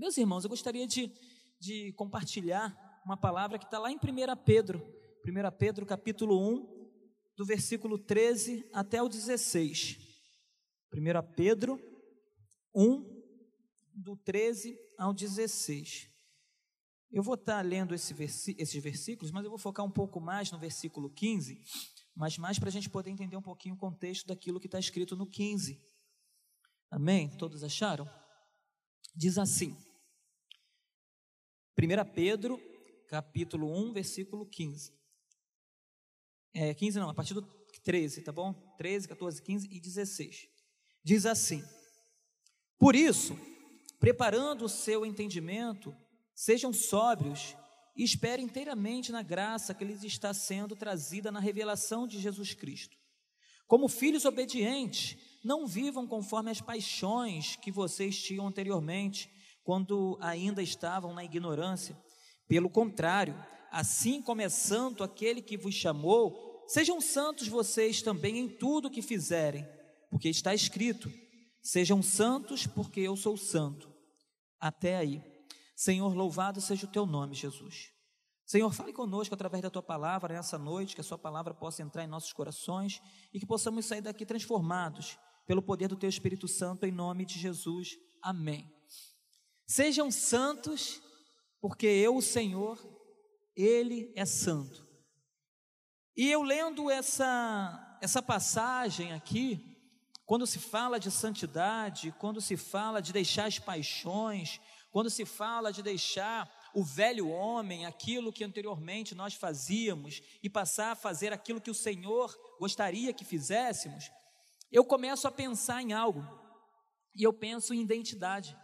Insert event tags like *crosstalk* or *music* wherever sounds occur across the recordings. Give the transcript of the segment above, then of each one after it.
Meus irmãos, eu gostaria de, de compartilhar uma palavra que está lá em 1 Pedro, 1 Pedro capítulo 1, do versículo 13 até o 16. 1 Pedro 1, do 13 ao 16. Eu vou estar lendo esse esses versículos, mas eu vou focar um pouco mais no versículo 15, mas mais para a gente poder entender um pouquinho o contexto daquilo que está escrito no 15. Amém? Todos acharam? Diz assim, 1 Pedro, capítulo 1, versículo 15. É, 15 não, a partir do 13, tá bom? 13, 14, 15 e 16. Diz assim: Por isso, preparando o seu entendimento, sejam sóbrios e esperem inteiramente na graça que lhes está sendo trazida na revelação de Jesus Cristo. Como filhos obedientes, não vivam conforme as paixões que vocês tinham anteriormente, quando ainda estavam na ignorância. Pelo contrário, assim como é santo aquele que vos chamou, sejam santos vocês também em tudo que fizerem, porque está escrito: sejam santos, porque eu sou santo. Até aí. Senhor, louvado seja o teu nome, Jesus. Senhor, fale conosco através da tua palavra nessa noite, que a sua palavra possa entrar em nossos corações e que possamos sair daqui transformados pelo poder do teu Espírito Santo, em nome de Jesus. Amém. Sejam santos, porque eu, o Senhor, Ele é santo. E eu lendo essa, essa passagem aqui, quando se fala de santidade, quando se fala de deixar as paixões, quando se fala de deixar o velho homem, aquilo que anteriormente nós fazíamos, e passar a fazer aquilo que o Senhor gostaria que fizéssemos, eu começo a pensar em algo, e eu penso em identidade.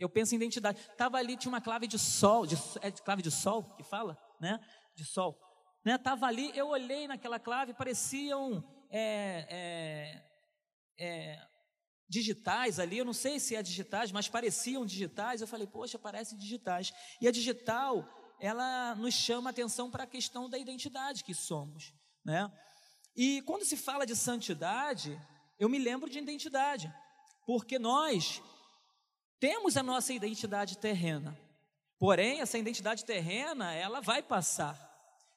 Eu penso em identidade. Estava ali, tinha uma clave de sol, de, é de clave de sol que fala, né? De sol. Né? ali, eu olhei naquela clave, pareciam é, é, é, digitais ali, eu não sei se é digitais, mas pareciam digitais. Eu falei, poxa, parecem digitais. E a digital, ela nos chama atenção para a questão da identidade que somos, né? E quando se fala de santidade, eu me lembro de identidade, porque nós temos a nossa identidade terrena. Porém, essa identidade terrena, ela vai passar.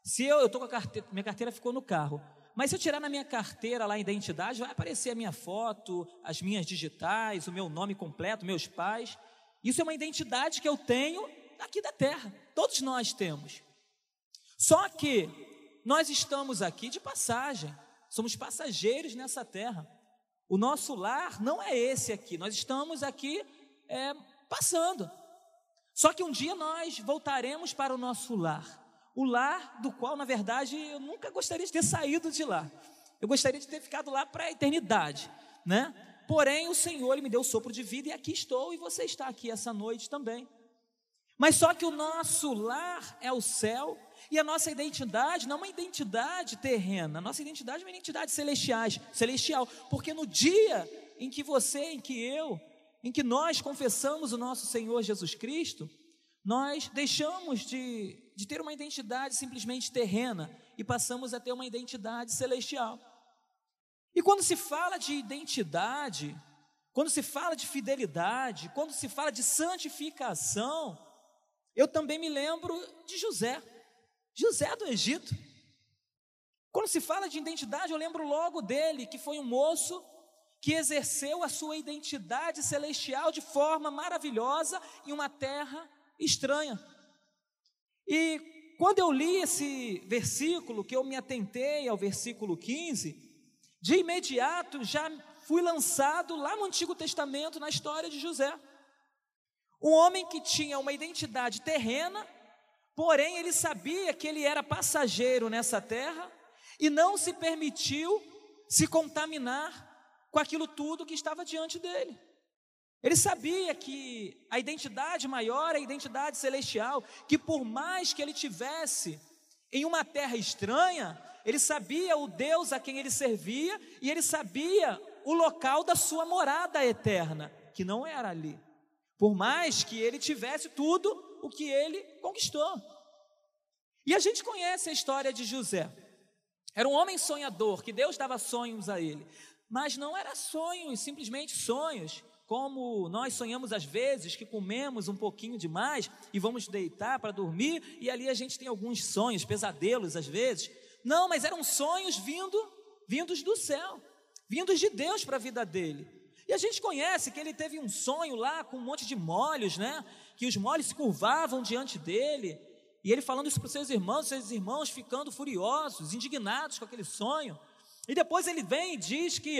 Se eu estou com a carteira, minha carteira ficou no carro, mas se eu tirar na minha carteira lá a identidade, vai aparecer a minha foto, as minhas digitais, o meu nome completo, meus pais. Isso é uma identidade que eu tenho aqui da terra. Todos nós temos. Só que nós estamos aqui de passagem, somos passageiros nessa terra. O nosso lar não é esse aqui, nós estamos aqui é, passando. Só que um dia nós voltaremos para o nosso lar. O lar do qual, na verdade, eu nunca gostaria de ter saído de lá. Eu gostaria de ter ficado lá para a eternidade, né? Porém, o Senhor me deu sopro de vida e aqui estou e você está aqui essa noite também. Mas só que o nosso lar é o céu e a nossa identidade não é uma identidade terrena, a nossa identidade é uma identidade celestial, celestial, porque no dia em que você, em que eu em que nós confessamos o nosso Senhor Jesus Cristo, nós deixamos de, de ter uma identidade simplesmente terrena e passamos a ter uma identidade celestial. E quando se fala de identidade, quando se fala de fidelidade, quando se fala de santificação, eu também me lembro de José, José do Egito. Quando se fala de identidade, eu lembro logo dele, que foi um moço que exerceu a sua identidade celestial de forma maravilhosa em uma terra estranha. E quando eu li esse versículo, que eu me atentei ao versículo 15, de imediato já fui lançado lá no Antigo Testamento na história de José. Um homem que tinha uma identidade terrena, porém ele sabia que ele era passageiro nessa terra e não se permitiu se contaminar com aquilo tudo que estava diante dele. Ele sabia que a identidade maior é a identidade celestial, que por mais que ele tivesse em uma terra estranha, ele sabia o Deus a quem ele servia e ele sabia o local da sua morada eterna, que não era ali. Por mais que ele tivesse tudo o que ele conquistou. E a gente conhece a história de José. Era um homem sonhador, que Deus dava sonhos a ele. Mas não era sonhos, simplesmente sonhos, como nós sonhamos às vezes que comemos um pouquinho demais e vamos deitar para dormir e ali a gente tem alguns sonhos, pesadelos às vezes. Não, mas eram sonhos vindo, vindos do céu, vindos de Deus para a vida dele. E a gente conhece que ele teve um sonho lá com um monte de molhos, né? Que os molhos se curvavam diante dele. E ele falando isso para os seus irmãos, seus irmãos ficando furiosos, indignados com aquele sonho. E depois ele vem e diz que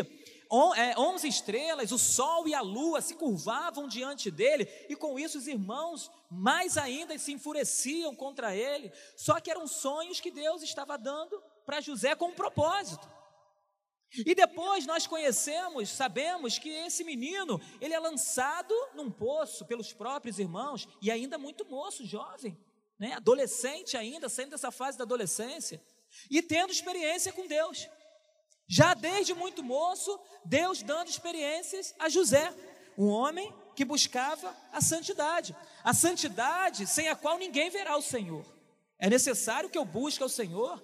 é, onze estrelas, o sol e a lua se curvavam diante dele, e com isso os irmãos mais ainda se enfureciam contra ele. Só que eram sonhos que Deus estava dando para José com um propósito. E depois nós conhecemos, sabemos que esse menino, ele é lançado num poço pelos próprios irmãos, e ainda muito moço, jovem, né? adolescente ainda, saindo dessa fase da adolescência, e tendo experiência com Deus. Já desde muito moço, Deus dando experiências a José, um homem que buscava a santidade, a santidade sem a qual ninguém verá o Senhor. É necessário que eu busque o Senhor,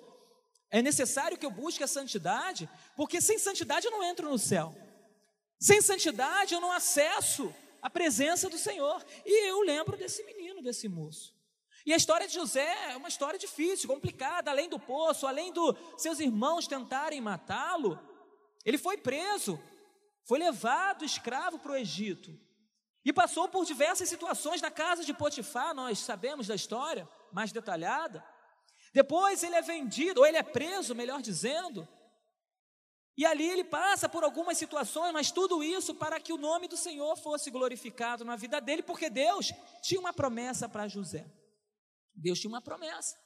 é necessário que eu busque a santidade, porque sem santidade eu não entro no céu, sem santidade eu não acesso a presença do Senhor. E eu lembro desse menino, desse moço. E a história de José é uma história difícil, complicada, além do poço, além dos seus irmãos tentarem matá-lo. Ele foi preso, foi levado escravo para o Egito e passou por diversas situações na casa de Potifar, nós sabemos da história mais detalhada. Depois ele é vendido, ou ele é preso, melhor dizendo, e ali ele passa por algumas situações, mas tudo isso para que o nome do Senhor fosse glorificado na vida dele, porque Deus tinha uma promessa para José. Deus tinha uma promessa.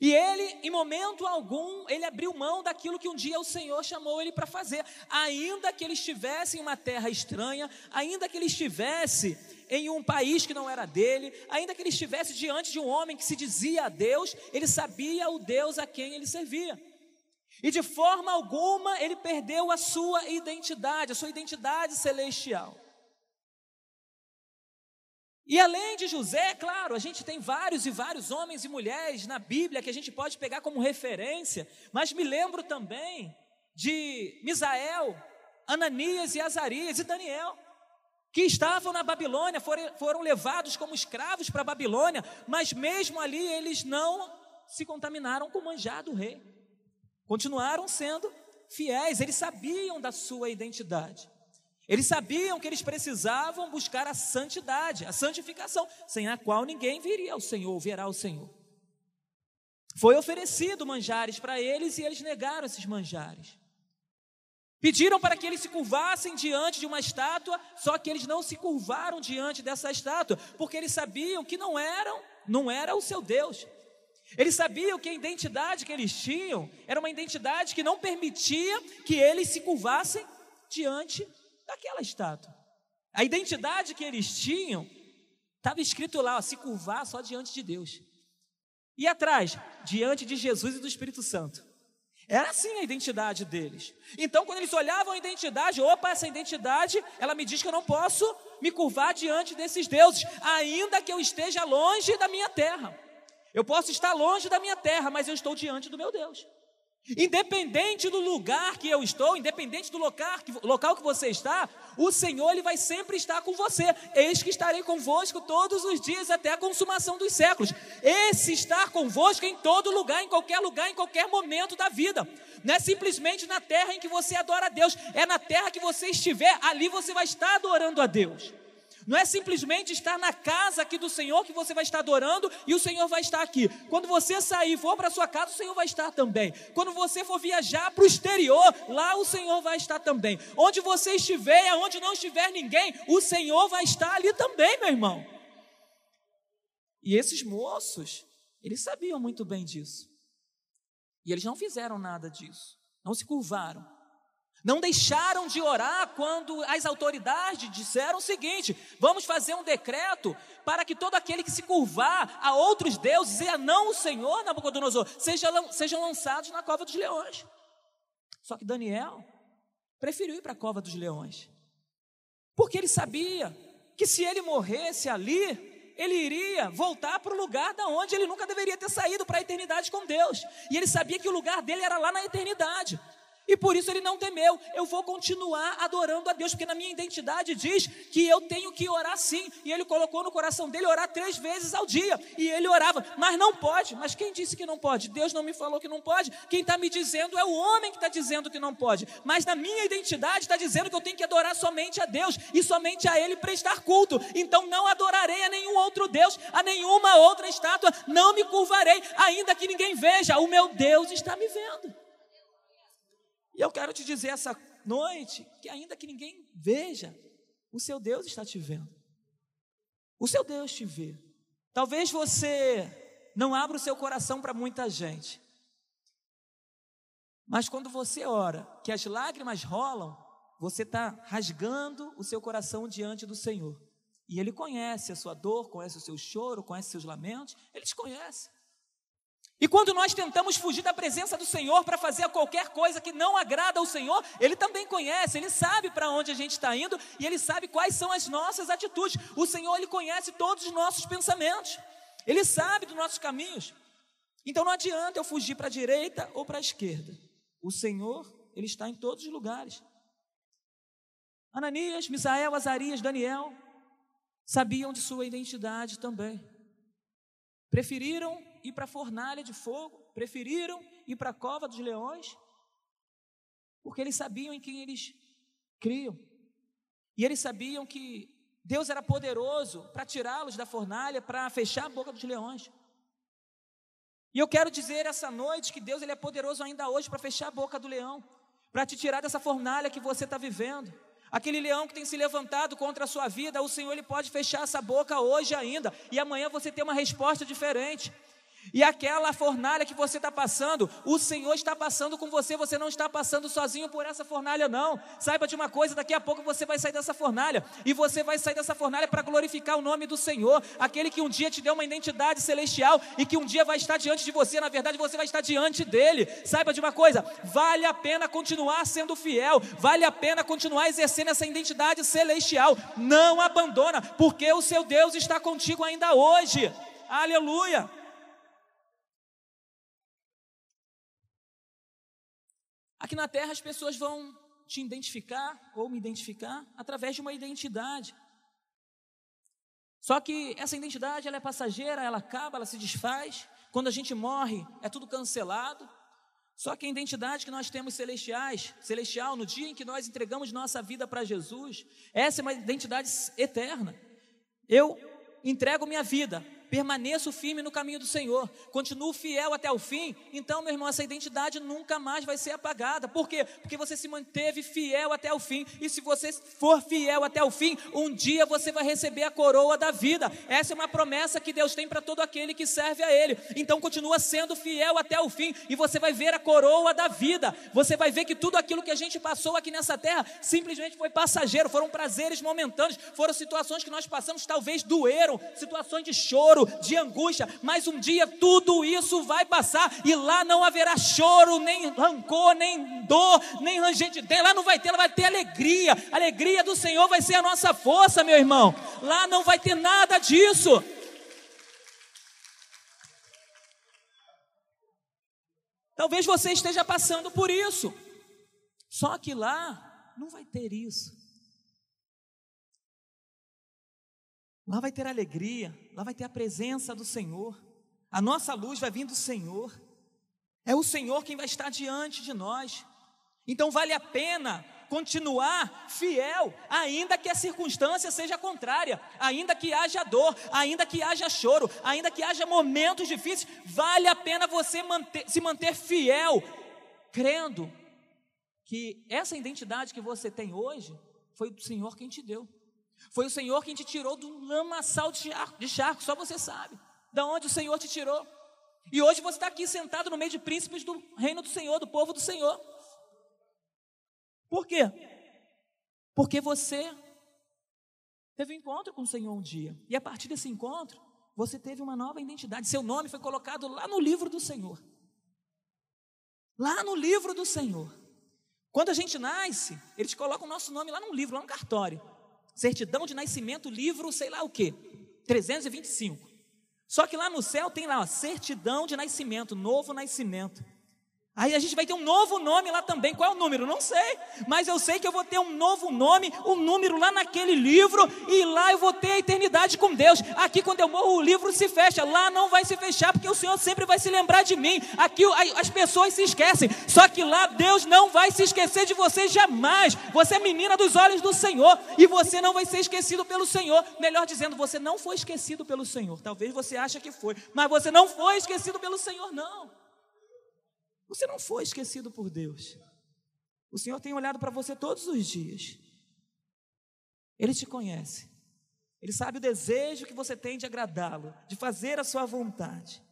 E ele, em momento algum, ele abriu mão daquilo que um dia o Senhor chamou ele para fazer, ainda que ele estivesse em uma terra estranha, ainda que ele estivesse em um país que não era dele, ainda que ele estivesse diante de um homem que se dizia a Deus, ele sabia o Deus a quem ele servia. E de forma alguma ele perdeu a sua identidade, a sua identidade celestial. E além de José, claro, a gente tem vários e vários homens e mulheres na Bíblia que a gente pode pegar como referência, mas me lembro também de Misael, Ananias e Azarias e Daniel, que estavam na Babilônia, foram, levados como escravos para a Babilônia, mas mesmo ali eles não se contaminaram com o manjar do rei, continuaram sendo fiéis, eles sabiam da sua identidade. Eles sabiam que eles precisavam buscar a santidade, a santificação, sem a qual ninguém viria ao Senhor, verá o Senhor. Foi oferecido manjares para eles e eles negaram esses manjares. Pediram para que eles se curvassem diante de uma estátua, só que eles não se curvaram diante dessa estátua, porque eles sabiam que não eram, não era o seu Deus. Eles sabiam que a identidade que eles tinham era uma identidade que não permitia que eles se curvassem diante daquela estátua. A identidade que eles tinham estava escrito lá, ó, se curvar só diante de Deus. E atrás, diante de Jesus e do Espírito Santo. Era assim a identidade deles. Então, quando eles olhavam a identidade, opa, essa identidade, ela me diz que eu não posso me curvar diante desses deuses, ainda que eu esteja longe da minha terra. Eu posso estar longe da minha terra, mas eu estou diante do meu Deus. Independente do lugar que eu estou, independente do local, local que você está, o Senhor ele vai sempre estar com você. Eis que estarei convosco todos os dias até a consumação dos séculos. Esse estar convosco em todo lugar, em qualquer lugar, em qualquer momento da vida. Não é simplesmente na terra em que você adora a Deus, é na terra que você estiver, ali você vai estar adorando a Deus. Não é simplesmente estar na casa aqui do Senhor que você vai estar adorando e o Senhor vai estar aqui. Quando você sair for para sua casa, o Senhor vai estar também. Quando você for viajar para o exterior, lá o Senhor vai estar também. Onde você estiver, aonde não estiver ninguém, o Senhor vai estar ali também, meu irmão. E esses moços, eles sabiam muito bem disso. E eles não fizeram nada disso. Não se curvaram. Não deixaram de orar quando as autoridades disseram o seguinte: vamos fazer um decreto para que todo aquele que se curvar a outros deuses e a não o Senhor, Nabucodonosor, seja, sejam lançados na cova dos leões. Só que Daniel preferiu ir para a cova dos leões, porque ele sabia que se ele morresse ali, ele iria voltar para o lugar da onde ele nunca deveria ter saído para a eternidade com Deus. E ele sabia que o lugar dele era lá na eternidade. E por isso ele não temeu. Eu vou continuar adorando a Deus, porque na minha identidade diz que eu tenho que orar sim. E ele colocou no coração dele orar três vezes ao dia. E ele orava, mas não pode. Mas quem disse que não pode? Deus não me falou que não pode. Quem está me dizendo é o homem que está dizendo que não pode. Mas na minha identidade está dizendo que eu tenho que adorar somente a Deus e somente a Ele prestar culto. Então não adorarei a nenhum outro Deus, a nenhuma outra estátua. Não me curvarei, ainda que ninguém veja. O meu Deus está me vendo. E eu quero te dizer essa noite que, ainda que ninguém veja, o seu Deus está te vendo. O seu Deus te vê. Talvez você não abra o seu coração para muita gente. Mas quando você ora, que as lágrimas rolam, você está rasgando o seu coração diante do Senhor. E Ele conhece a sua dor, conhece o seu choro, conhece os seus lamentos, Ele te conhece. E quando nós tentamos fugir da presença do Senhor para fazer qualquer coisa que não agrada ao Senhor, Ele também conhece, Ele sabe para onde a gente está indo e Ele sabe quais são as nossas atitudes. O Senhor, Ele conhece todos os nossos pensamentos, Ele sabe dos nossos caminhos. Então não adianta eu fugir para a direita ou para a esquerda. O Senhor, Ele está em todos os lugares. Ananias, Misael, Azarias, Daniel sabiam de sua identidade também. Preferiram ir para a fornalha de fogo, preferiram ir para a cova dos leões, porque eles sabiam em quem eles criam. E eles sabiam que Deus era poderoso para tirá-los da fornalha, para fechar a boca dos leões. E eu quero dizer essa noite que Deus ele é poderoso ainda hoje para fechar a boca do leão, para te tirar dessa fornalha que você está vivendo. Aquele leão que tem se levantado contra a sua vida, o Senhor ele pode fechar essa boca hoje ainda, e amanhã você tem uma resposta diferente. E aquela fornalha que você está passando, o Senhor está passando com você, você não está passando sozinho por essa fornalha, não. Saiba de uma coisa: daqui a pouco você vai sair dessa fornalha, e você vai sair dessa fornalha para glorificar o nome do Senhor, aquele que um dia te deu uma identidade celestial e que um dia vai estar diante de você, na verdade você vai estar diante dele. Saiba de uma coisa: vale a pena continuar sendo fiel, vale a pena continuar exercendo essa identidade celestial. Não abandona, porque o seu Deus está contigo ainda hoje. Aleluia. Aqui na terra as pessoas vão te identificar ou me identificar através de uma identidade. Só que essa identidade ela é passageira, ela acaba, ela se desfaz. Quando a gente morre, é tudo cancelado. Só que a identidade que nós temos celestiais, celestial, no dia em que nós entregamos nossa vida para Jesus, essa é uma identidade eterna. Eu entrego minha vida permaneço firme no caminho do Senhor, continuo fiel até o fim, então, meu irmão, essa identidade nunca mais vai ser apagada. Por quê? Porque você se manteve fiel até o fim, e se você for fiel até o fim, um dia você vai receber a coroa da vida. Essa é uma promessa que Deus tem para todo aquele que serve a Ele. Então, continua sendo fiel até o fim, e você vai ver a coroa da vida. Você vai ver que tudo aquilo que a gente passou aqui nessa terra simplesmente foi passageiro, foram prazeres momentâneos, foram situações que nós passamos, talvez doeram, situações de choro, de angústia, mas um dia tudo isso vai passar e lá não haverá choro, nem rancor, nem dor, nem ranger de dentro. Lá não vai ter, lá vai ter alegria. A alegria do Senhor vai ser a nossa força, meu irmão. Lá não vai ter nada disso. Talvez você esteja passando por isso. Só que lá não vai ter isso. Lá vai ter alegria, lá vai ter a presença do Senhor. A nossa luz vai vir do Senhor. É o Senhor quem vai estar diante de nós. Então vale a pena continuar fiel, ainda que a circunstância seja contrária, ainda que haja dor, ainda que haja choro, ainda que haja momentos difíceis, vale a pena você manter, se manter fiel, crendo que essa identidade que você tem hoje foi do Senhor quem te deu. Foi o Senhor quem te tirou do lamaçal de charco, de charco, só você sabe. Da onde o Senhor te tirou. E hoje você está aqui sentado no meio de príncipes do reino do Senhor, do povo do Senhor. Por quê? Porque você teve um encontro com o Senhor um dia. E a partir desse encontro, você teve uma nova identidade. Seu nome foi colocado lá no livro do Senhor. Lá no livro do Senhor. Quando a gente nasce, eles colocam o nosso nome lá num livro, lá no cartório certidão de nascimento, livro, sei lá o que, 325. Só que lá no céu tem lá, ó, certidão de nascimento, novo nascimento. Aí a gente vai ter um novo nome lá também. Qual é o número? Não sei. Mas eu sei que eu vou ter um novo nome, um número lá naquele livro, e lá eu vou ter a eternidade com Deus. Aqui, quando eu morro, o livro se fecha. Lá não vai se fechar, porque o Senhor sempre vai se lembrar de mim. Aqui as pessoas se esquecem. Só que lá Deus não vai se esquecer de você jamais. Você é menina dos olhos do Senhor. E você não vai ser esquecido pelo Senhor. Melhor dizendo, você não foi esquecido pelo Senhor. Talvez você ache que foi. Mas você não foi esquecido pelo Senhor, não. Você não foi esquecido por Deus. O Senhor tem olhado para você todos os dias. Ele te conhece. Ele sabe o desejo que você tem de agradá-lo, de fazer a sua vontade.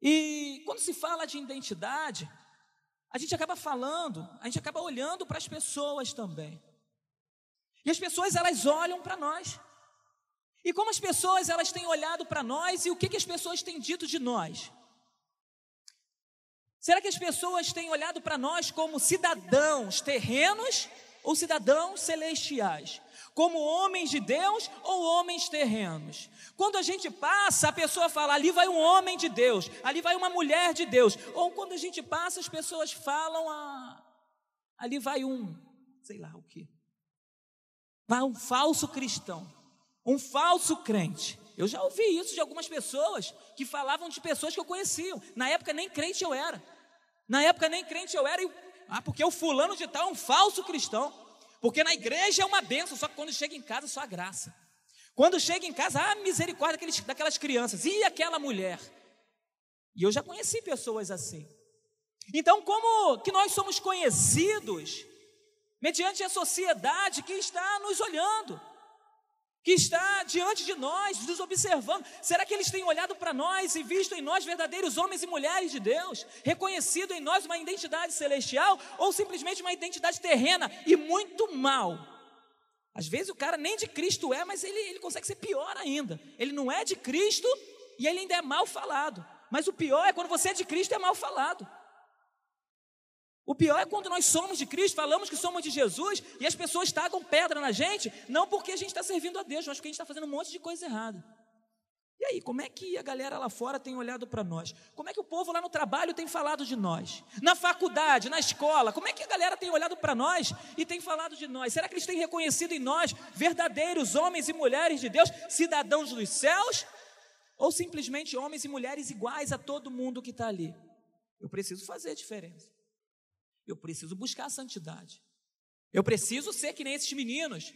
E quando se fala de identidade, a gente acaba falando, a gente acaba olhando para as pessoas também. E as pessoas elas olham para nós. E como as pessoas elas têm olhado para nós e o que, que as pessoas têm dito de nós? Será que as pessoas têm olhado para nós como cidadãos terrenos ou cidadãos celestiais? Como homens de Deus ou homens terrenos? Quando a gente passa, a pessoa fala: ali vai um homem de Deus, ali vai uma mulher de Deus. Ou quando a gente passa, as pessoas falam: ah, ali vai um, sei lá o que, vai um falso cristão, um falso crente. Eu já ouvi isso de algumas pessoas que falavam de pessoas que eu conhecia. Na época nem crente eu era. Na época nem crente eu era. Ah, porque o fulano de tal é um falso cristão. Porque na igreja é uma benção, só que quando chega em casa só a graça. Quando chega em casa, ah, misericórdia daqueles, daquelas crianças. E aquela mulher? E eu já conheci pessoas assim. Então, como que nós somos conhecidos mediante a sociedade que está nos olhando? Que está diante de nós, nos observando. Será que eles têm olhado para nós e visto em nós verdadeiros homens e mulheres de Deus, reconhecido em nós uma identidade celestial ou simplesmente uma identidade terrena e muito mal? Às vezes o cara nem de Cristo é, mas ele, ele consegue ser pior ainda. Ele não é de Cristo e ele ainda é mal falado. Mas o pior é quando você é de Cristo e é mal falado. O pior é quando nós somos de Cristo, falamos que somos de Jesus e as pessoas tacam pedra na gente, não porque a gente está servindo a Deus, mas porque a gente está fazendo um monte de coisa errada. E aí, como é que a galera lá fora tem olhado para nós? Como é que o povo lá no trabalho tem falado de nós? Na faculdade, na escola, como é que a galera tem olhado para nós e tem falado de nós? Será que eles têm reconhecido em nós verdadeiros homens e mulheres de Deus, cidadãos dos céus? Ou simplesmente homens e mulheres iguais a todo mundo que está ali? Eu preciso fazer a diferença. Eu preciso buscar a santidade. Eu preciso ser que nem esses meninos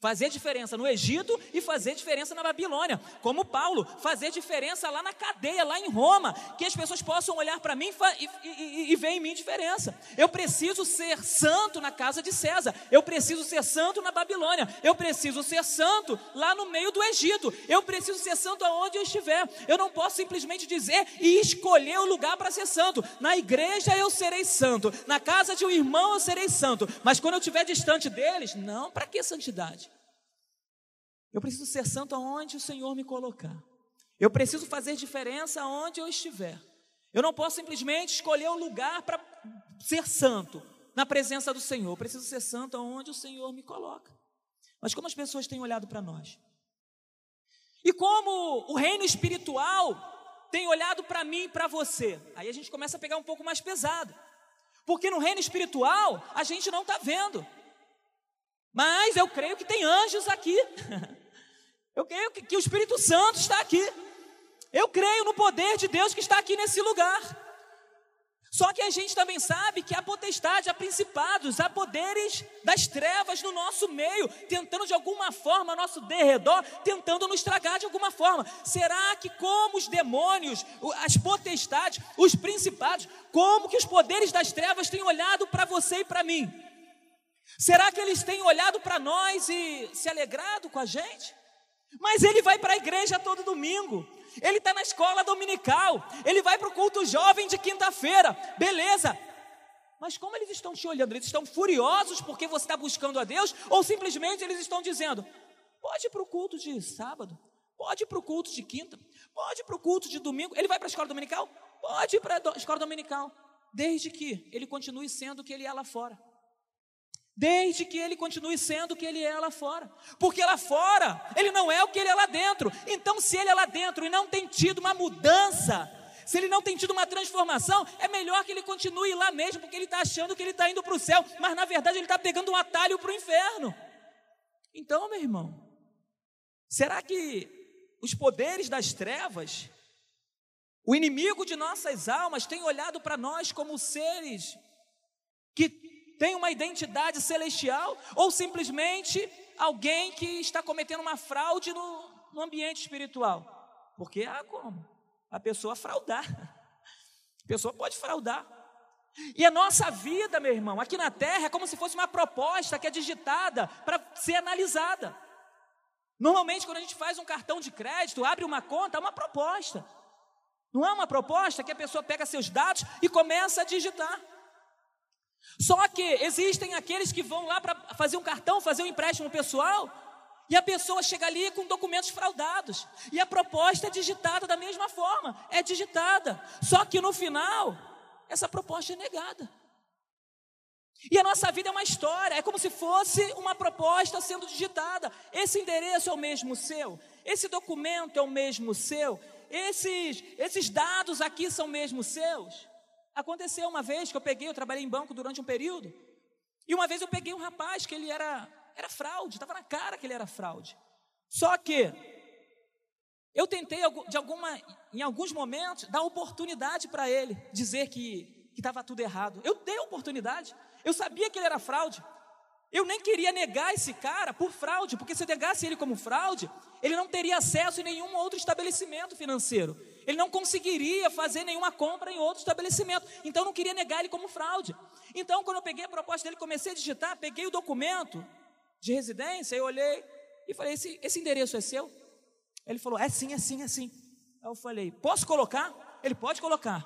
Fazer diferença no Egito e fazer diferença na Babilônia. Como Paulo, fazer diferença lá na cadeia, lá em Roma. Que as pessoas possam olhar para mim e, e, e, ver em mim diferença. Eu preciso ser santo na casa de César. Eu preciso ser santo na Babilônia. Eu preciso ser santo lá no meio do Egito. Eu preciso ser santo aonde eu estiver. Eu não posso simplesmente dizer e escolher o lugar para ser santo. Na igreja eu serei santo. Na casa de um irmão eu serei santo. Mas quando eu estiver distante deles, não, para que santidade? Eu preciso ser santo aonde o Senhor me colocar. Eu preciso fazer diferença aonde eu estiver. Eu não posso simplesmente escolher um lugar para ser santo na presença do Senhor. Eu preciso ser santo aonde o Senhor me coloca. Mas como as pessoas têm olhado para nós? E como o reino espiritual tem olhado para mim e para você? Aí a gente começa a pegar um pouco mais pesado. Porque no reino espiritual a gente não está vendo. Mas eu creio que tem anjos aqui. *laughs* Eu creio que, que o Espírito Santo está aqui. Eu creio no poder de Deus que está aqui nesse lugar. Só que a gente também sabe que há potestade, há principados, há poderes das trevas no nosso meio, tentando de alguma forma, nosso derredor, tentando nos estragar de alguma forma. Será que, como os demônios, as potestades, os principados, como que os poderes das trevas têm olhado para você e para mim? Será que eles têm olhado para nós e se alegrado com a gente? Mas ele vai para a igreja todo domingo, ele está na escola dominical, ele vai para o culto jovem de quinta-feira, beleza. Mas como eles estão te olhando? Eles estão furiosos porque você está buscando a Deus? Ou simplesmente eles estão dizendo: pode ir para o culto de sábado, pode ir para o culto de quinta, pode ir para o culto de domingo. Ele vai para a escola dominical? Pode ir para a escola dominical, desde que ele continue sendo o que ele é lá fora desde que ele continue sendo o que ele é lá fora. Porque lá fora, ele não é o que ele é lá dentro. Então, se ele é lá dentro e não tem tido uma mudança, Se ele não tem tido uma transformação, é melhor que ele continue lá mesmo, porque ele está achando que ele está indo para o céu, mas na verdade ele está pegando um atalho para o inferno. Então, meu irmão, será que os poderes das trevas, o inimigo de nossas almas, tem olhado para nós como seres que têm uma identidade celestial ou simplesmente alguém que está cometendo uma fraude no, no ambiente espiritual? Porque há como a pessoa fraudar. A pessoa pode fraudar. E a nossa vida, meu irmão, aqui na terra é como se fosse uma proposta que é digitada para ser analisada. Normalmente, quando a gente faz um cartão de crédito, abre uma conta, é uma proposta. Não é uma proposta que a pessoa pega seus dados e começa a digitar. Só que existem aqueles que vão lá para fazer um cartão, fazer um empréstimo pessoal, e a pessoa chega ali com documentos fraudados. E a proposta é digitada da mesma forma, é digitada. Só que no final, essa proposta é negada. E a nossa vida é uma história, é como se fosse uma proposta sendo digitada. Esse endereço é o mesmo seu, esse documento é o mesmo seu, esses, esses dados aqui são mesmo seus. Aconteceu uma vez que eu peguei, eu trabalhei em banco durante um período, e uma vez eu peguei um rapaz que ele era era fraude, estava na cara que ele era fraude. Só que eu tentei de alguma, em alguns momentos dar oportunidade para ele dizer que estava tudo errado. Eu dei oportunidade. Eu sabia que ele era fraude. Eu nem queria negar esse cara por fraude, porque se eu negasse ele como fraude, ele não teria acesso em nenhum outro estabelecimento financeiro. Ele não conseguiria fazer nenhuma compra em outro estabelecimento. Então não queria negar ele como fraude. Então, quando eu peguei a proposta dele, comecei a digitar, peguei o documento, de residência, eu olhei e falei: esse, esse endereço é seu? Ele falou: é sim, é sim, é sim. Aí eu falei: posso colocar? Ele pode colocar.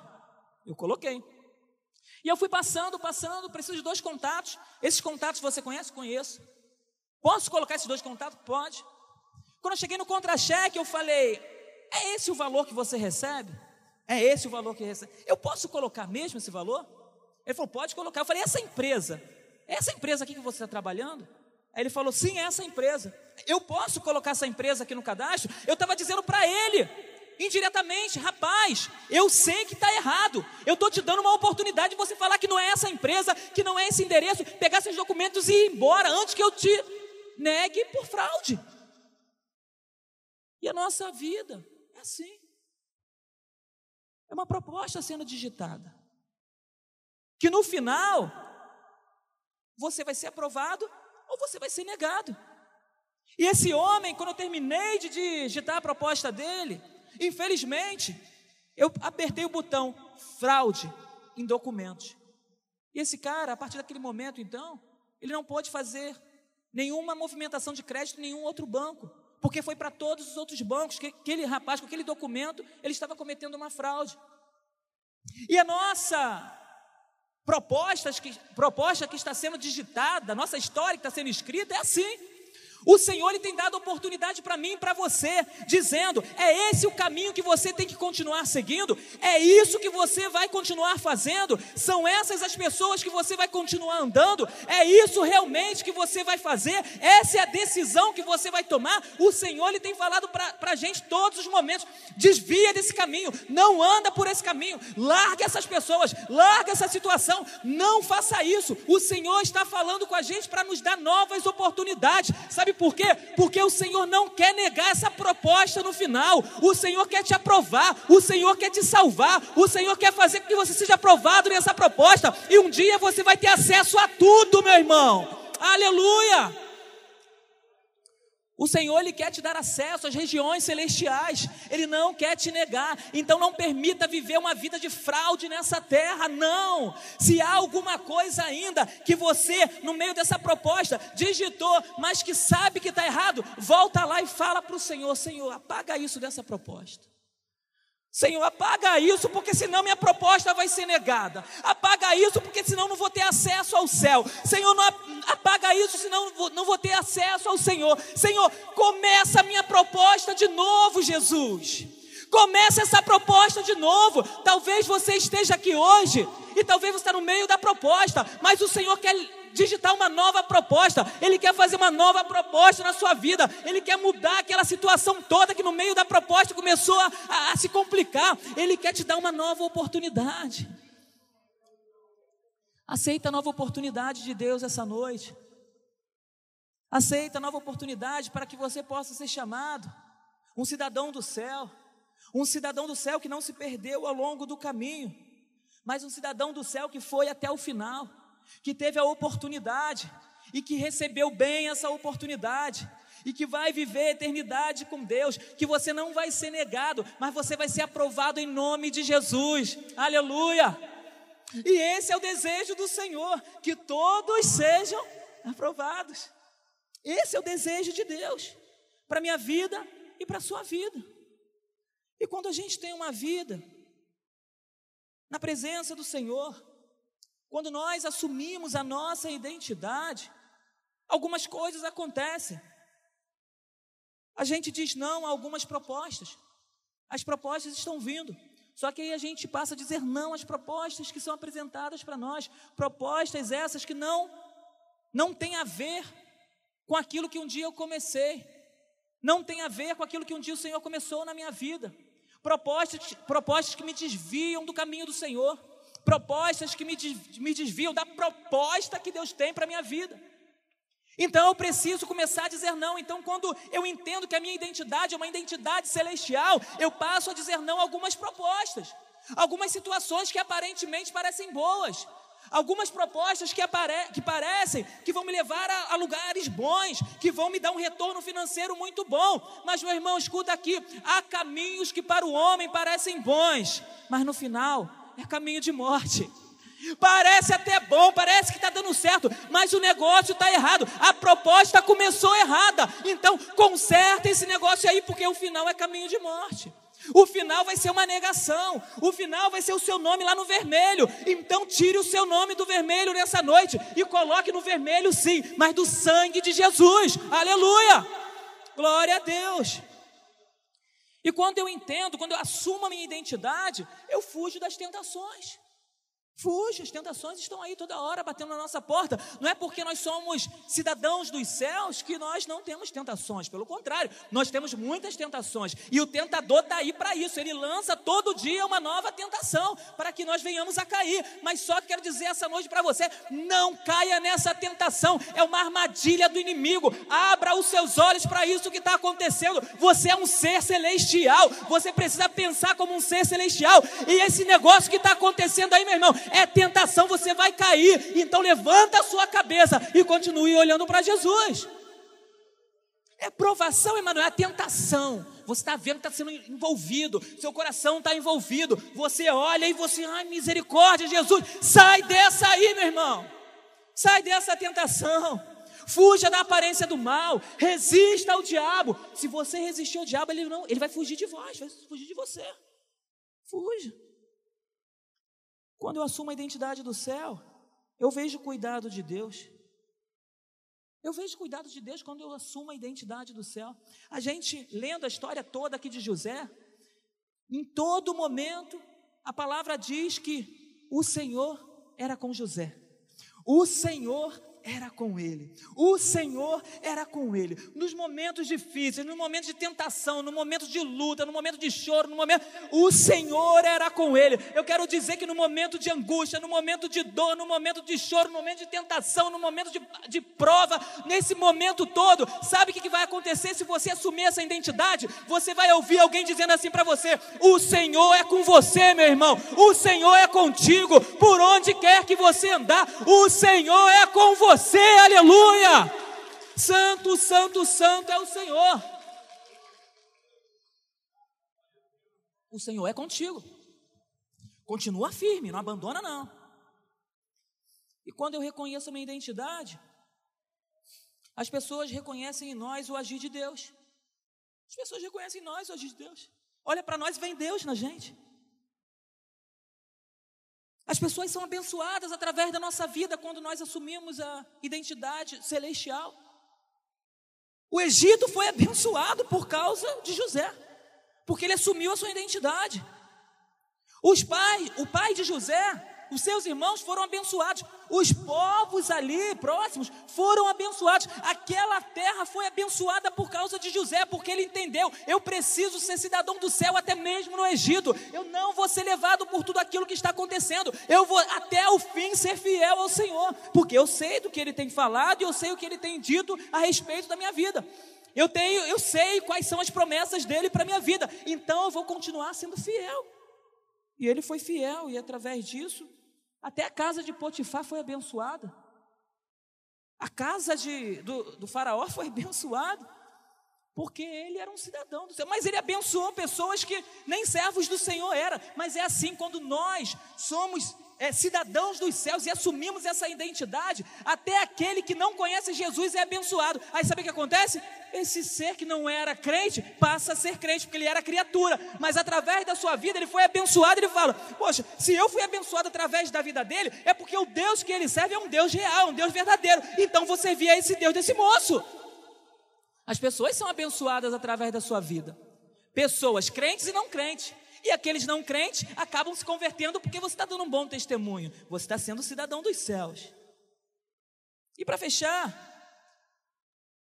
Eu coloquei. E eu fui passando, passando, preciso de dois contatos. Esses contatos você conhece? Conheço. Posso colocar esses dois contatos? Pode. Quando eu cheguei no contra-cheque, eu falei: é esse o valor que você recebe? É esse o valor que recebe? Eu posso colocar mesmo esse valor? Ele falou: pode colocar. Eu falei: essa empresa, essa empresa aqui que você está trabalhando? Aí ele falou: sim, é essa empresa. Eu posso colocar essa empresa aqui no cadastro? Eu estava dizendo para ele, indiretamente, rapaz, eu sei que está errado. Eu estou te dando uma oportunidade de você falar que não é essa empresa, que não é esse endereço, pegar seus documentos e ir embora antes que eu te negue por fraude. E a nossa vida é assim. É uma proposta sendo digitada. Que no final, você vai ser aprovado ou você vai ser negado. E esse homem, quando eu terminei de digitar a proposta dele, infelizmente, eu apertei o botão fraude em documentos. E esse cara, a partir daquele momento, então, ele não pôde fazer nenhuma movimentação de crédito em nenhum outro banco, porque foi para todos os outros bancos que aquele rapaz, com aquele documento, ele estava cometendo uma fraude. E a nossa propostas que, proposta que está sendo digitada, nossa história que está sendo escrita, é assim. O Senhor ele tem dado oportunidade para mim e para você, dizendo: é esse o caminho que você tem que continuar seguindo, é isso que você vai continuar fazendo, são essas as pessoas que você vai continuar andando, é isso realmente que você vai fazer, essa é a decisão que você vai tomar. O Senhor ele tem falado para a gente todos os momentos: desvia desse caminho, não anda por esse caminho, larga essas pessoas, larga essa situação, não faça isso. O Senhor está falando com a gente para nos dar novas oportunidades, sabe? Por quê? Porque o Senhor não quer negar essa proposta no final. O Senhor quer te aprovar, o Senhor quer te salvar, o Senhor quer fazer com que você seja aprovado nessa proposta. E um dia você vai ter acesso a tudo, meu irmão. Aleluia! O Senhor ele quer te dar acesso às regiões celestiais, Ele não quer te negar, então não permita viver uma vida de fraude nessa terra, não. Se há alguma coisa ainda que você, no meio dessa proposta, digitou, mas que sabe que está errado, volta lá e fala para o Senhor: Senhor, apaga isso dessa proposta. Senhor, apaga isso, porque senão minha proposta vai ser negada. Apaga isso, porque senão não vou ter acesso ao céu. Senhor, não apaga isso, senão não vou ter acesso ao Senhor. Senhor, começa a minha proposta de novo, Jesus. Começa essa proposta de novo. Talvez você esteja aqui hoje e talvez você está no meio da proposta, mas o Senhor quer digitar uma nova proposta, Ele quer fazer uma nova proposta na sua vida, Ele quer mudar aquela situação toda que no meio da proposta começou começou a, a, a se complicar. Ele quer te dar uma nova oportunidade. Aceita a nova oportunidade de Deus essa noite. Aceita a nova oportunidade para que você possa ser chamado um cidadão do céu. Um cidadão do céu que não se perdeu ao longo do caminho, mas um cidadão do céu que foi até o final, que teve a oportunidade e que recebeu bem essa oportunidade e que vai viver a eternidade com Deus, que você não vai ser negado, mas você vai ser aprovado em nome de Jesus. Aleluia! E esse é o desejo do Senhor, que todos sejam aprovados. Esse é o desejo de Deus para minha vida e para sua vida. E quando a gente tem uma vida na presença do Senhor, quando nós assumimos a nossa identidade, algumas coisas acontecem. A gente diz não a algumas propostas. As propostas estão vindo. Só que aí a gente passa a dizer não às propostas que são apresentadas para nós. Propostas essas que não não têm a ver com aquilo que um dia eu comecei. Não tem a ver com aquilo que um dia o Senhor começou na minha vida. Propostas, propostas que me desviam do caminho do Senhor. Propostas que me, me desviam da proposta que Deus tem para a minha vida. Então eu preciso começar a dizer não. Então, quando eu entendo que a minha identidade é uma identidade celestial, eu passo a dizer não a algumas propostas, algumas situações que aparentemente parecem boas, algumas propostas que, apare que parecem que vão me levar a, a, lugares bons, que vão me dar um retorno financeiro muito bom. Mas, meu irmão, escuta aqui: há caminhos que para o homem parecem bons, mas no final é caminho de morte. Parece até bom, parece que está dando certo, mas o negócio está errado. A proposta começou errada. Então, conserta esse negócio aí, porque o final é caminho de morte. O final vai ser uma negação. O final vai ser o seu nome lá no vermelho. Então, tire o seu nome do vermelho nessa noite e coloque no vermelho, sim, mas do sangue de Jesus. Aleluia! Glória a Deus. E quando eu entendo, quando eu assumo a minha identidade, eu fujo das tentações. Fuja, as tentações estão aí toda hora batendo na nossa porta. Não é porque nós somos cidadãos dos céus que nós não temos tentações. Pelo contrário, nós temos muitas tentações. E o tentador está aí para isso. Ele lança todo dia uma nova tentação para que nós venhamos a cair. Mas só quero dizer essa noite para você: não caia nessa tentação. É uma armadilha do inimigo. Abra os seus olhos para isso que está acontecendo. Você é um ser celestial. Você precisa pensar como um ser celestial. E esse negócio que está acontecendo aí, meu irmão, é tentação, você vai cair. Então levanta a sua cabeça e continue olhando para Jesus. É provação, Emanuel, é tentação. Você está vendo que está sendo envolvido, seu coração está envolvido. Você olha e você, ai, misericórdia, Jesus, sai dessa aí, meu irmão. Sai dessa tentação. Fuja da aparência do mal, resista ao diabo. Se você resistir ao diabo, ele não, ele vai fugir de vós, vai fugir de você. Fuja. Quando eu assumo a identidade do céu, eu vejo o cuidado de Deus. Eu vejo o cuidado de Deus quando eu assumo a identidade do céu. A gente, lendo a história toda aqui de José, em todo momento, a palavra diz que o Senhor era com José. O Senhor era com ele. O Senhor era com ele. Nos momentos difíceis, no momento de tentação, no momento de luta, no momento de choro, no momento. O Senhor era com ele. Eu quero dizer que no momento de angústia, no momento de dor, no momento de choro, no momento de tentação, no momento de, de prova, nesse momento todo, sabe o que vai acontecer se você assumir essa identidade? Você vai ouvir alguém dizendo assim para você: O Senhor é com você, meu irmão. O Senhor é contigo. Por onde quer que você andar, o Senhor é com você você, aleluia! Santo, santo, santo é o Senhor. O Senhor é contigo. Continua firme, não abandona não. E quando eu reconheço a minha identidade, as pessoas reconhecem em nós o agir de Deus. As pessoas reconhecem em nós o agir de Deus. Olha para nós, vem Deus na gente. As pessoas são abençoadas através da nossa vida quando nós assumimos a identidade celestial. O Egito foi abençoado por causa de José, porque ele assumiu a sua identidade. Os pais, o pai de José Os seus irmãos foram abençoados. Os povos ali próximos foram abençoados. Aquela terra foi abençoada por causa de José, porque ele entendeu: eu preciso ser cidadão do céu até mesmo no Egito. Eu não vou ser levado por tudo aquilo que está acontecendo. Eu vou até o fim ser fiel ao Senhor, porque eu sei do que ele tem falado e eu sei o que ele tem dito a respeito da minha vida. Eu tenho, eu sei quais são as promessas dele para minha vida. Então eu vou continuar sendo fiel. E ele foi fiel e através disso até a casa de Potifar foi abençoada. A casa de, do, do faraó foi abençoada. Porque ele era um cidadão do céu. Mas ele abençoou pessoas que nem servos do Senhor era. Mas é assim quando nós somos é, cidadãos dos céus e assumimos essa identidade, até aquele que não conhece Jesus é abençoado. Aí sabe o que acontece? Esse ser que não era crente passa a ser crente, porque ele era criatura, mas através da sua vida ele foi abençoado. Ele fala: Poxa, se eu fui abençoado através da vida dele, é porque o Deus que ele serve é um Deus real, um Deus verdadeiro. Então você via esse Deus desse moço. As pessoas são abençoadas através da sua vida, pessoas crentes e não crentes. E aqueles não crentes acabam se convertendo porque você está dando um bom testemunho. Você está sendo cidadão dos céus. E para fechar,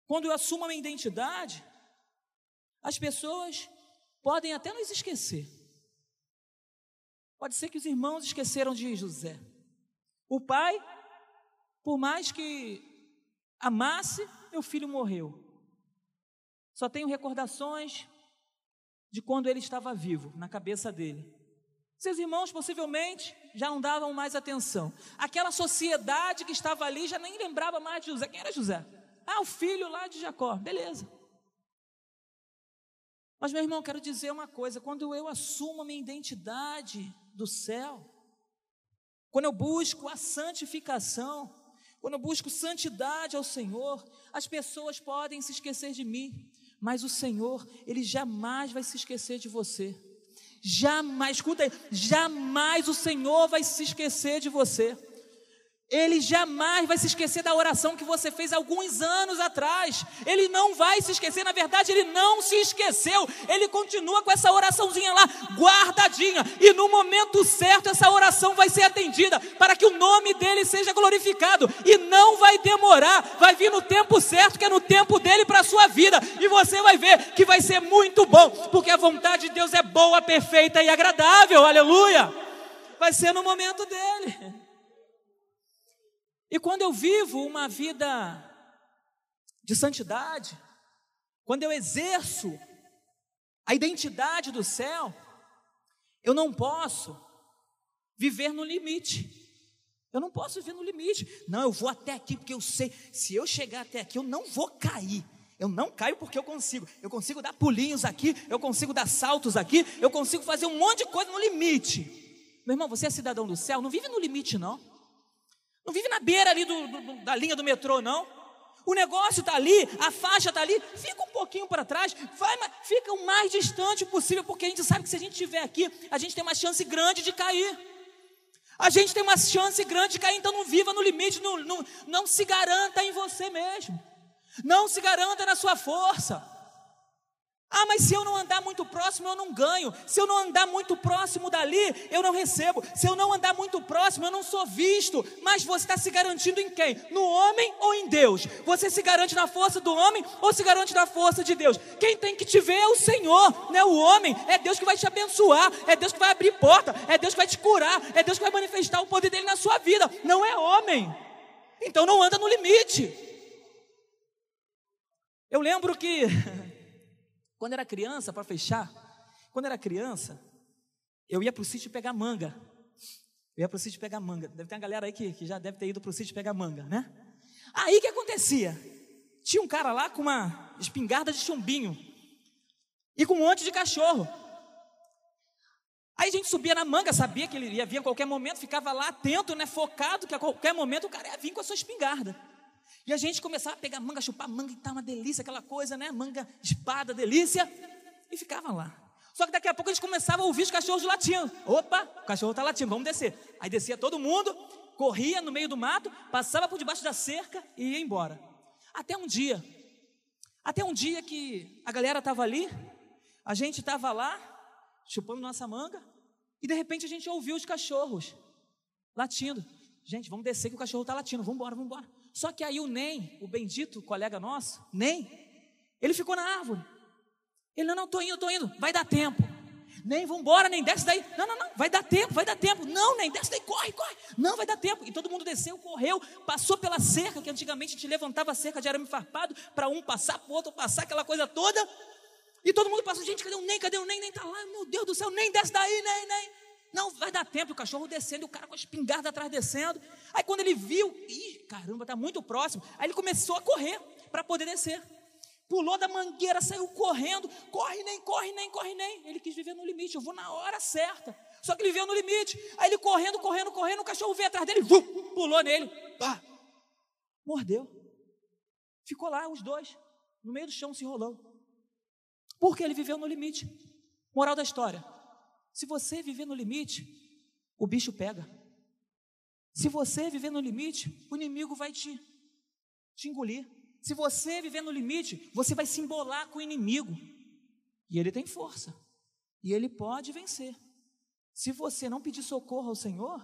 quando eu assumo a minha identidade, as pessoas podem até nos esquecer. Pode ser que os irmãos esqueceram de José. O pai, por mais que amasse, meu filho morreu. Só tenho recordações de quando ele estava vivo, na cabeça dele. Seus irmãos possivelmente já não davam mais atenção. Aquela sociedade que estava ali já nem lembrava mais de José. Quem era José? Ah, o filho lá de Jacó. Beleza. Mas, meu irmão, quero dizer uma coisa: quando eu assumo a minha identidade do céu, quando eu busco a santificação, quando eu busco santidade ao Senhor, as pessoas podem se esquecer de mim, mas o Senhor, Ele jamais vai se esquecer de você. Jamais, escuta aí, jamais o Senhor vai se esquecer de você. Ele jamais vai se esquecer da oração que você fez alguns anos atrás. Ele não vai se esquecer, na verdade, ele não se esqueceu. Ele continua com essa oraçãozinha lá, guardadinha. E no momento certo, essa oração vai ser atendida para que o nome dele seja glorificado. E não vai demorar, vai vir no tempo certo, que é no tempo dele para a sua vida. E você vai ver que vai ser muito bom, porque a vontade de Deus é boa, perfeita e agradável. Aleluia! Vai ser no momento dele. E quando eu vivo uma vida de santidade, quando eu exerço a identidade do céu, eu não posso viver no limite. Eu não posso viver no limite. Não, eu vou até aqui porque eu sei, se eu chegar até aqui, eu não vou cair. Eu não caio porque eu consigo. Eu consigo dar pulinhos aqui, eu consigo dar saltos aqui, eu consigo fazer um monte de coisa no limite. Meu irmão, você é cidadão do céu, não vive no limite, não. Não vive na beira ali do, do, da linha do metrô, não. O negócio está ali, a faixa está ali, fica um pouquinho para trás, vai, fica o mais distante possível, porque a gente sabe que se a gente estiver aqui, a gente tem uma chance grande de cair. A gente tem uma chance grande de cair, então não viva no limite, não, não, não se garanta em você mesmo, não se garanta na sua força. Ah, mas se eu não andar muito próximo, eu não ganho. Se eu não andar muito próximo dali, eu não recebo. Se eu não andar muito próximo, eu não sou visto. Mas você está se garantindo em quem? No homem ou em Deus? Você se garante na força do homem ou se garante na força de Deus? Quem tem que te ver é o Senhor, não é o homem. É Deus que vai te abençoar. É Deus que vai abrir porta. É Deus que vai te curar. É Deus que vai manifestar o poder dele na sua vida. Não é homem. Então não anda no limite. Eu lembro que *laughs* Quando era criança, para fechar, quando era criança, eu ia para o sítio pegar manga. Eu ia para o sítio pegar manga. Deve ter uma galera aí que, que já deve ter ido para o sítio pegar manga, né? Aí o que acontecia? Tinha um cara lá com uma espingarda de chumbinho e com um monte de cachorro. Aí a gente subia na manga, sabia que ele ia vir a qualquer momento, ficava lá atento, né, focado, que a qualquer momento o cara ia vir com a sua espingarda. E a gente começava a pegar manga, chupar manga e tá uma delícia, aquela coisa, né? Manga, espada, delícia. E ficava lá. Só que daqui a pouco a gente começava a ouvir os cachorros latindo. Opa, o cachorro está latindo, vamos descer. Aí descia todo mundo, corria no meio do mato, passava por debaixo da cerca e ia embora. Até um dia, até um dia que a galera estava ali, a gente estava lá, chupando nossa manga, e de repente a gente ouviu os cachorros latindo. Gente, vamos descer que o cachorro está latindo, vamos embora, vamos embora. Só que aí o Nem, o bendito colega nosso, Nem, ele ficou na árvore. Ele, não, não, estou indo, estou indo, vai dar tempo. Nem, vamos embora, nem desce daí. Não, não, não, vai dar tempo, vai dar tempo. Não, nem desce daí, corre, corre. Não, vai dar tempo. E todo mundo desceu, correu, passou pela cerca, que antigamente a gente levantava a cerca de arame farpado para um passar, para o outro passar, aquela coisa toda. E todo mundo passou, gente, cadê o Nem? Cadê o Nem? Nem está lá, meu Deus do céu, nem desce daí, nem, nem. Não, vai dar tempo, o cachorro descendo, o cara com a espingarda atrás descendo. Aí quando ele viu, ih, caramba, está muito próximo. Aí ele começou a correr para poder descer. Pulou da mangueira, saiu correndo, corre nem, corre nem, corre nem. Ele quis viver no limite, eu vou na hora certa. Só que ele veio no limite. Aí ele correndo, correndo, correndo, o cachorro veio atrás dele, vum, pulou nele, pá, mordeu. Ficou lá os dois, no meio do chão se enrolando. Porque ele viveu no limite. Moral da história: se você viver no limite, o bicho pega. Se você viver no limite, o inimigo vai te, te engolir. Se você viver no limite, você vai se embolar com o inimigo. E ele tem força. E ele pode vencer. Se você não pedir socorro ao Senhor,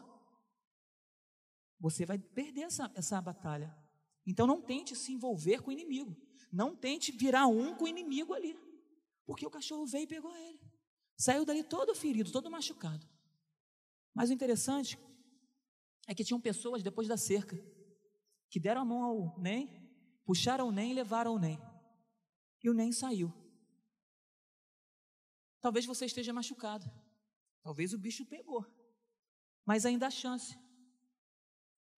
você vai perder essa, essa batalha. Então não tente se envolver com o inimigo. Não tente virar um com o inimigo ali. Porque o cachorro veio e pegou ele. Saiu dali todo ferido, todo machucado. Mas o interessante é que tinham pessoas depois da cerca que deram a mão ao Nem, puxaram o Nem e levaram o Nem. E o Nem saiu. Talvez você esteja machucado. Talvez o bicho pegou. Mas ainda há chance.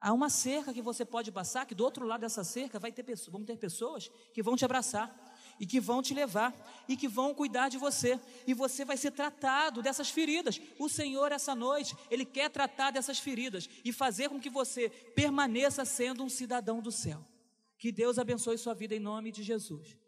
Há uma cerca que você pode passar, que do outro lado dessa cerca vai ter, vão ter pessoas que vão te abraçar e que vão te levar e que vão cuidar de você e você vai ser tratado dessas feridas. O Senhor essa noite, ele quer tratar dessas feridas e fazer com que você permaneça sendo um cidadão do céu. Que Deus abençoe sua vida em nome de Jesus.